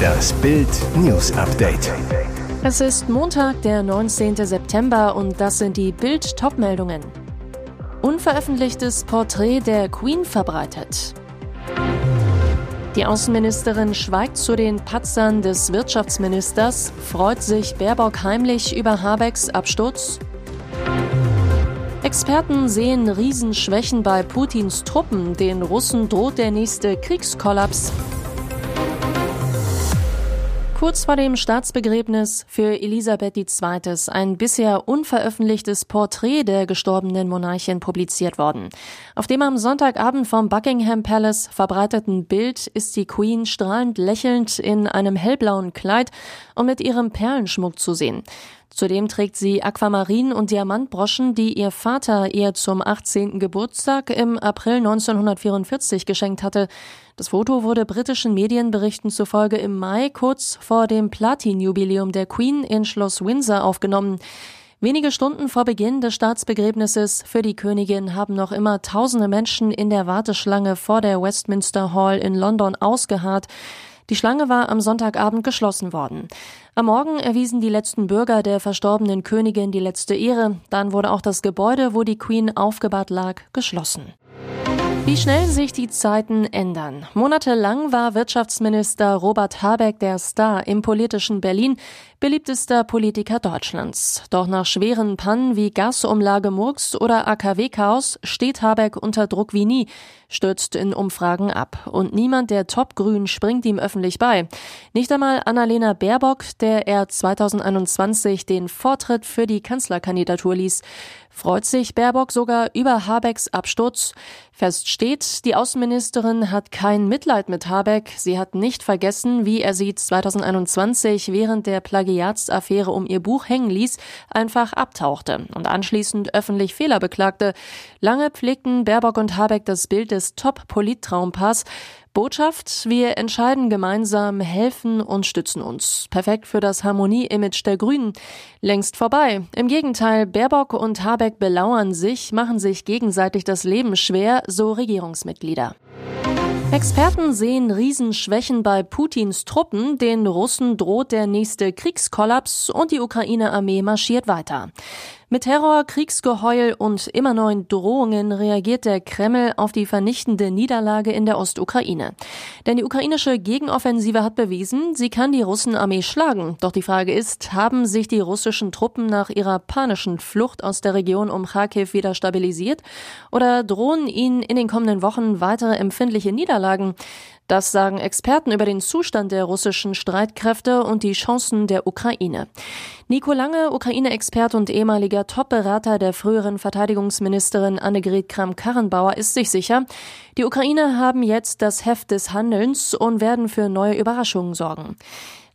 Das Bild News Update. Es ist Montag, der 19. September und das sind die Bild Topmeldungen. Unveröffentlichtes Porträt der Queen verbreitet. Die Außenministerin schweigt zu den Patzern des Wirtschaftsministers, freut sich Baerbock heimlich über Habecks Absturz. Experten sehen Riesenschwächen bei Putins Truppen, den Russen droht der nächste Kriegskollaps. Kurz vor dem Staatsbegräbnis für Elisabeth II. ein bisher unveröffentlichtes Porträt der gestorbenen Monarchin publiziert worden. Auf dem am Sonntagabend vom Buckingham Palace verbreiteten Bild ist die Queen strahlend lächelnd in einem hellblauen Kleid und mit ihrem Perlenschmuck zu sehen. Zudem trägt sie Aquamarin- und Diamantbroschen, die ihr Vater ihr zum 18. Geburtstag im April 1944 geschenkt hatte. Das Foto wurde britischen Medienberichten zufolge im Mai kurz vor dem Platin-Jubiläum der Queen in Schloss Windsor aufgenommen. Wenige Stunden vor Beginn des Staatsbegräbnisses für die Königin haben noch immer tausende Menschen in der Warteschlange vor der Westminster Hall in London ausgeharrt. Die Schlange war am Sonntagabend geschlossen worden. Am Morgen erwiesen die letzten Bürger der verstorbenen Königin die letzte Ehre. Dann wurde auch das Gebäude, wo die Queen aufgebahrt lag, geschlossen. Wie schnell sich die Zeiten ändern. Monatelang war Wirtschaftsminister Robert Habeck der Star im politischen Berlin, beliebtester Politiker Deutschlands. Doch nach schweren Pannen wie Gasumlage Murks oder AKW-Chaos steht Habeck unter Druck wie nie, stürzt in Umfragen ab. Und niemand der Topgrün springt ihm öffentlich bei. Nicht einmal Annalena Baerbock, der er 2021 den Vortritt für die Kanzlerkandidatur ließ. Freut sich Baerbock sogar über Habecks Absturz? Fest steht, die Außenministerin hat kein Mitleid mit Habeck. Sie hat nicht vergessen, wie er sie 2021 während der Plagiatsaffäre um ihr Buch hängen ließ, einfach abtauchte und anschließend öffentlich Fehler beklagte. Lange pflegten Baerbock und Habeck das Bild des Top-Polit-Traumpaars. Botschaft, wir entscheiden gemeinsam, helfen und stützen uns. Perfekt für das Harmonie-Image der Grünen. Längst vorbei. Im Gegenteil, Baerbock und Habeck belauern sich, machen sich gegenseitig das Leben schwer, so Regierungsmitglieder. Experten sehen Riesenschwächen bei Putins Truppen, den Russen droht der nächste Kriegskollaps und die Ukraine-Armee marschiert weiter. Mit Terror, Kriegsgeheul und immer neuen Drohungen reagiert der Kreml auf die vernichtende Niederlage in der Ostukraine. Denn die ukrainische Gegenoffensive hat bewiesen, sie kann die Russenarmee schlagen. Doch die Frage ist, haben sich die russischen Truppen nach ihrer panischen Flucht aus der Region um Kharkiv wieder stabilisiert? Oder drohen ihnen in den kommenden Wochen weitere empfindliche Niederlagen? Das sagen Experten über den Zustand der russischen Streitkräfte und die Chancen der Ukraine. Nico Lange, Ukraine-Expert und ehemaliger Top-Berater der früheren Verteidigungsministerin Annegret Kramp-Karrenbauer, ist sich sicher, die Ukraine haben jetzt das Heft des Handelns und werden für neue Überraschungen sorgen.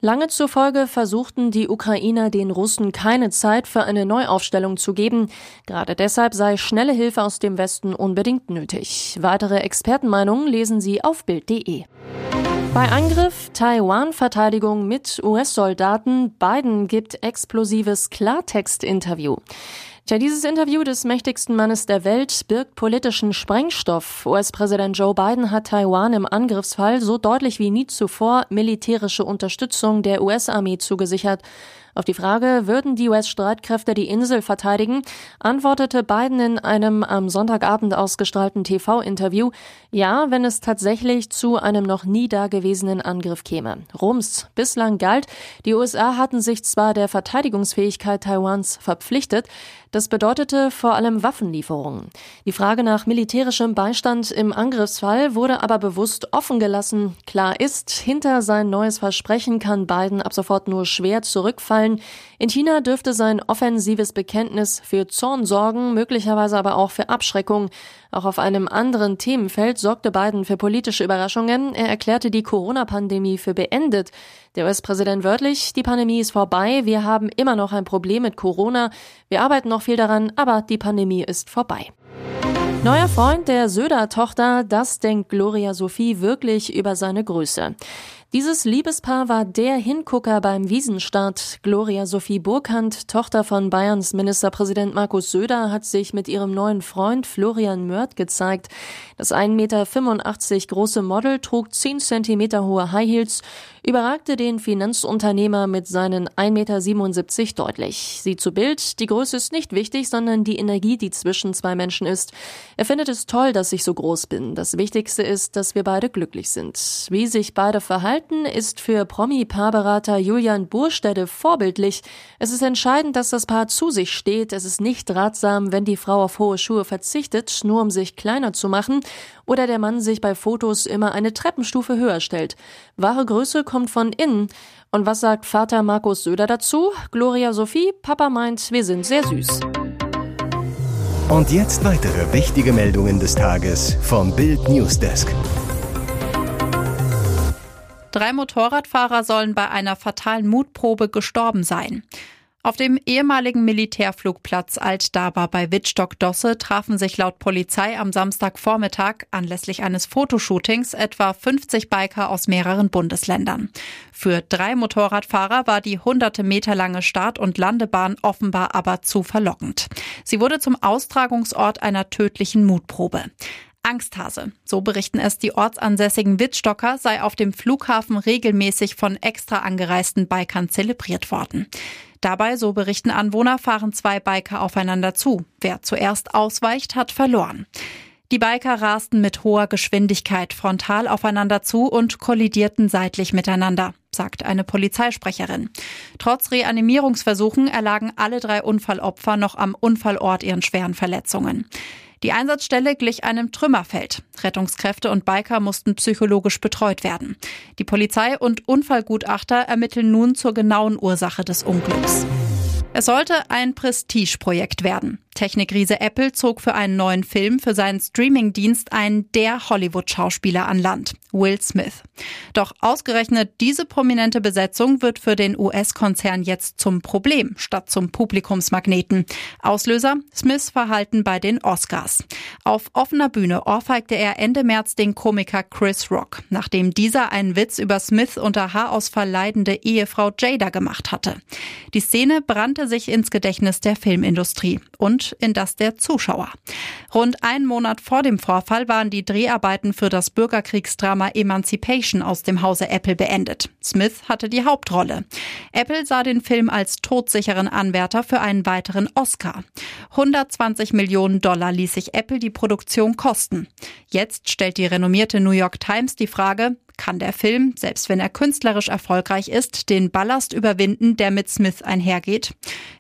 Lange zufolge versuchten die Ukrainer den Russen keine Zeit für eine Neuaufstellung zu geben. Gerade deshalb sei schnelle Hilfe aus dem Westen unbedingt nötig. Weitere Expertenmeinungen lesen Sie auf Bild.de. Bei Angriff Taiwan-Verteidigung mit US-Soldaten. Biden gibt explosives Klartext-Interview. Tja, dieses Interview des mächtigsten Mannes der Welt birgt politischen Sprengstoff. US-Präsident Joe Biden hat Taiwan im Angriffsfall so deutlich wie nie zuvor militärische Unterstützung der US-Armee zugesichert. Auf die Frage, würden die US-Streitkräfte die Insel verteidigen, antwortete Biden in einem am Sonntagabend ausgestrahlten TV-Interview, ja, wenn es tatsächlich zu einem noch nie dagewesenen Angriff käme. Rums. Bislang galt, die USA hatten sich zwar der Verteidigungsfähigkeit Taiwans verpflichtet, das bedeutete vor allem Waffenlieferungen. Die Frage nach militärischem Beistand im Angriffsfall wurde aber bewusst offen gelassen. Klar ist, hinter sein neues Versprechen kann Biden ab sofort nur schwer zurückfallen auffallen. In China dürfte sein offensives Bekenntnis für Zorn sorgen, möglicherweise aber auch für Abschreckung. Auch auf einem anderen Themenfeld sorgte Biden für politische Überraschungen. Er erklärte die Corona-Pandemie für beendet. Der US-Präsident wörtlich, die Pandemie ist vorbei, wir haben immer noch ein Problem mit Corona, wir arbeiten noch viel daran, aber die Pandemie ist vorbei. Neuer Freund der Söder-Tochter, das denkt Gloria Sophie wirklich über seine Größe. Dieses Liebespaar war der Hingucker beim Wiesenstart. Gloria Sophie Burkhardt, Tochter von Bayerns Ministerpräsident Markus Söder, hat sich mit ihrem neuen Freund Florian Mörth gezeigt. Das 1,85 Meter große Model trug 10 Zentimeter hohe High Heels, überragte den Finanzunternehmer mit seinen 1,77 Meter deutlich. Sie zu Bild, die Größe ist nicht wichtig, sondern die Energie, die zwischen zwei Menschen ist. Er findet es toll, dass ich so groß bin. Das Wichtigste ist, dass wir beide glücklich sind. Wie sich beide verhalten, ist für Promi-Paarberater Julian Burstede vorbildlich. Es ist entscheidend, dass das Paar zu sich steht. Es ist nicht ratsam, wenn die Frau auf hohe Schuhe verzichtet, nur um sich kleiner zu machen, oder der Mann sich bei Fotos immer eine Treppenstufe höher stellt. Wahre Größe kommt von innen. Und was sagt Vater Markus Söder dazu? Gloria Sophie, Papa meint, wir sind sehr süß. Und jetzt weitere wichtige Meldungen des Tages vom Bild Newsdesk. Drei Motorradfahrer sollen bei einer fatalen Mutprobe gestorben sein. Auf dem ehemaligen Militärflugplatz Altdaba bei Wittstock-Dosse trafen sich laut Polizei am Samstagvormittag anlässlich eines Fotoshootings etwa 50 Biker aus mehreren Bundesländern. Für drei Motorradfahrer war die hunderte Meter lange Start- und Landebahn offenbar aber zu verlockend. Sie wurde zum Austragungsort einer tödlichen Mutprobe. Angsthase. So berichten es die ortsansässigen Wittstocker, sei auf dem Flughafen regelmäßig von extra angereisten Bikern zelebriert worden. Dabei, so berichten Anwohner, fahren zwei Biker aufeinander zu. Wer zuerst ausweicht, hat verloren. Die Biker rasten mit hoher Geschwindigkeit frontal aufeinander zu und kollidierten seitlich miteinander, sagt eine Polizeisprecherin. Trotz Reanimierungsversuchen erlagen alle drei Unfallopfer noch am Unfallort ihren schweren Verletzungen. Die Einsatzstelle glich einem Trümmerfeld. Rettungskräfte und Biker mussten psychologisch betreut werden. Die Polizei und Unfallgutachter ermitteln nun zur genauen Ursache des Unglücks. Es sollte ein Prestigeprojekt werden. Technikriese Apple zog für einen neuen Film für seinen Streamingdienst einen der Hollywood-Schauspieler an Land, Will Smith. Doch ausgerechnet diese prominente Besetzung wird für den US-Konzern jetzt zum Problem statt zum Publikumsmagneten. Auslöser Smiths Verhalten bei den Oscars. Auf offener Bühne ohrfeigte er Ende März den Komiker Chris Rock, nachdem dieser einen Witz über Smith unter Haarausfall leidende Ehefrau Jada gemacht hatte. Die Szene brannte sich ins Gedächtnis der Filmindustrie und in das der Zuschauer. Rund einen Monat vor dem Vorfall waren die Dreharbeiten für das Bürgerkriegsdrama Emancipation aus dem Hause Apple beendet. Smith hatte die Hauptrolle. Apple sah den Film als todsicheren Anwärter für einen weiteren Oscar. 120 Millionen Dollar ließ sich Apple die Produktion kosten. Jetzt stellt die renommierte New York Times die Frage, kann der Film, selbst wenn er künstlerisch erfolgreich ist, den Ballast überwinden, der mit Smith einhergeht?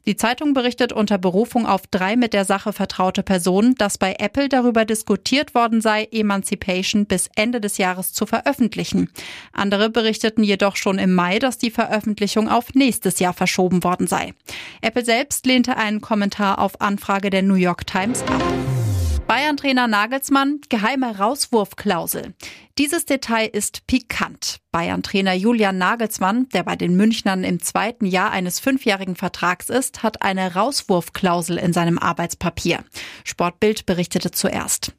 Die Zeitung berichtet unter Berufung auf drei mit der Sache vertraute Personen, dass bei Apple darüber diskutiert worden sei, Emancipation bis Ende des Jahres zu veröffentlichen. Andere berichteten jedoch schon im Mai, dass die Veröffentlichung auf nächstes Jahr verschoben worden sei. Apple selbst lehnte einen Kommentar auf Anfrage der New York Times ab. Bayern-Trainer Nagelsmann, geheime Rauswurfklausel. Dieses Detail ist pikant. Bayern-Trainer Julian Nagelsmann, der bei den Münchnern im zweiten Jahr eines fünfjährigen Vertrags ist, hat eine Rauswurfklausel in seinem Arbeitspapier. Sportbild berichtete zuerst.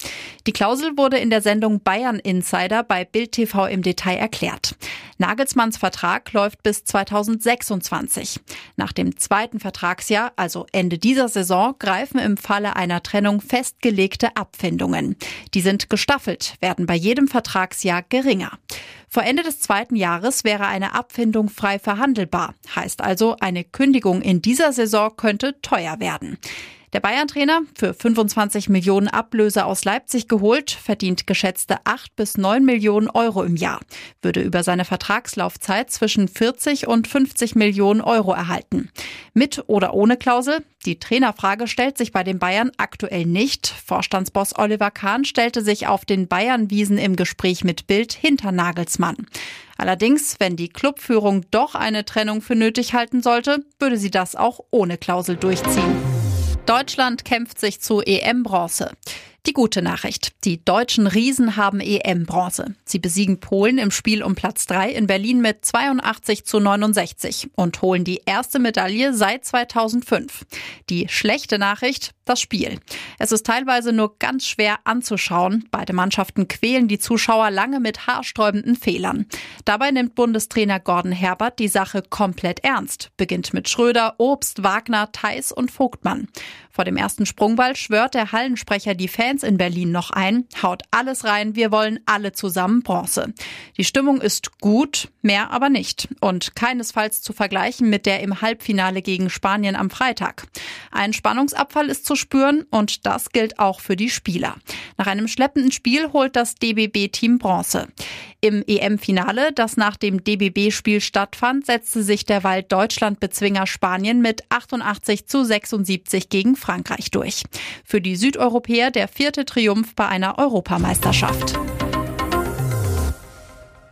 Die Klausel wurde in der Sendung Bayern Insider bei Bild TV im Detail erklärt. Nagelsmanns Vertrag läuft bis 2026. Nach dem zweiten Vertragsjahr, also Ende dieser Saison, greifen im Falle einer Trennung festgelegte Abfindungen. Die sind gestaffelt, werden bei jedem Vertrag Vertragsjahr geringer. Vor Ende des zweiten Jahres wäre eine Abfindung frei verhandelbar. Heißt also, eine Kündigung in dieser Saison könnte teuer werden. Der Bayern-Trainer, für 25 Millionen Ablöse aus Leipzig geholt, verdient geschätzte 8 bis 9 Millionen Euro im Jahr, würde über seine Vertragslaufzeit zwischen 40 und 50 Millionen Euro erhalten. Mit oder ohne Klausel? Die Trainerfrage stellt sich bei den Bayern aktuell nicht. Vorstandsboss Oliver Kahn stellte sich auf den Bayern-Wiesen im Gespräch mit Bild hinter Nagelsmann. Allerdings, wenn die Clubführung doch eine Trennung für nötig halten sollte, würde sie das auch ohne Klausel durchziehen. Deutschland kämpft sich zu EM-Bronze. Die gute Nachricht. Die deutschen Riesen haben EM-Bronze. Sie besiegen Polen im Spiel um Platz 3 in Berlin mit 82 zu 69 und holen die erste Medaille seit 2005. Die schlechte Nachricht. Das Spiel. Es ist teilweise nur ganz schwer anzuschauen. Beide Mannschaften quälen die Zuschauer lange mit haarsträubenden Fehlern. Dabei nimmt Bundestrainer Gordon Herbert die Sache komplett ernst. Beginnt mit Schröder, Obst, Wagner, Theis und Vogtmann. Vor dem ersten Sprungball schwört der Hallensprecher die Fans in Berlin noch ein, haut alles rein, wir wollen alle zusammen Bronze. Die Stimmung ist gut, mehr aber nicht und keinesfalls zu vergleichen mit der im Halbfinale gegen Spanien am Freitag. Ein Spannungsabfall ist spüren und das gilt auch für die Spieler. Nach einem schleppenden Spiel holt das DBB-Team Bronze. Im EM-Finale, das nach dem DBB-Spiel stattfand, setzte sich der Wald Deutschland-Bezwinger Spanien mit 88 zu 76 gegen Frankreich durch. Für die Südeuropäer der vierte Triumph bei einer Europameisterschaft.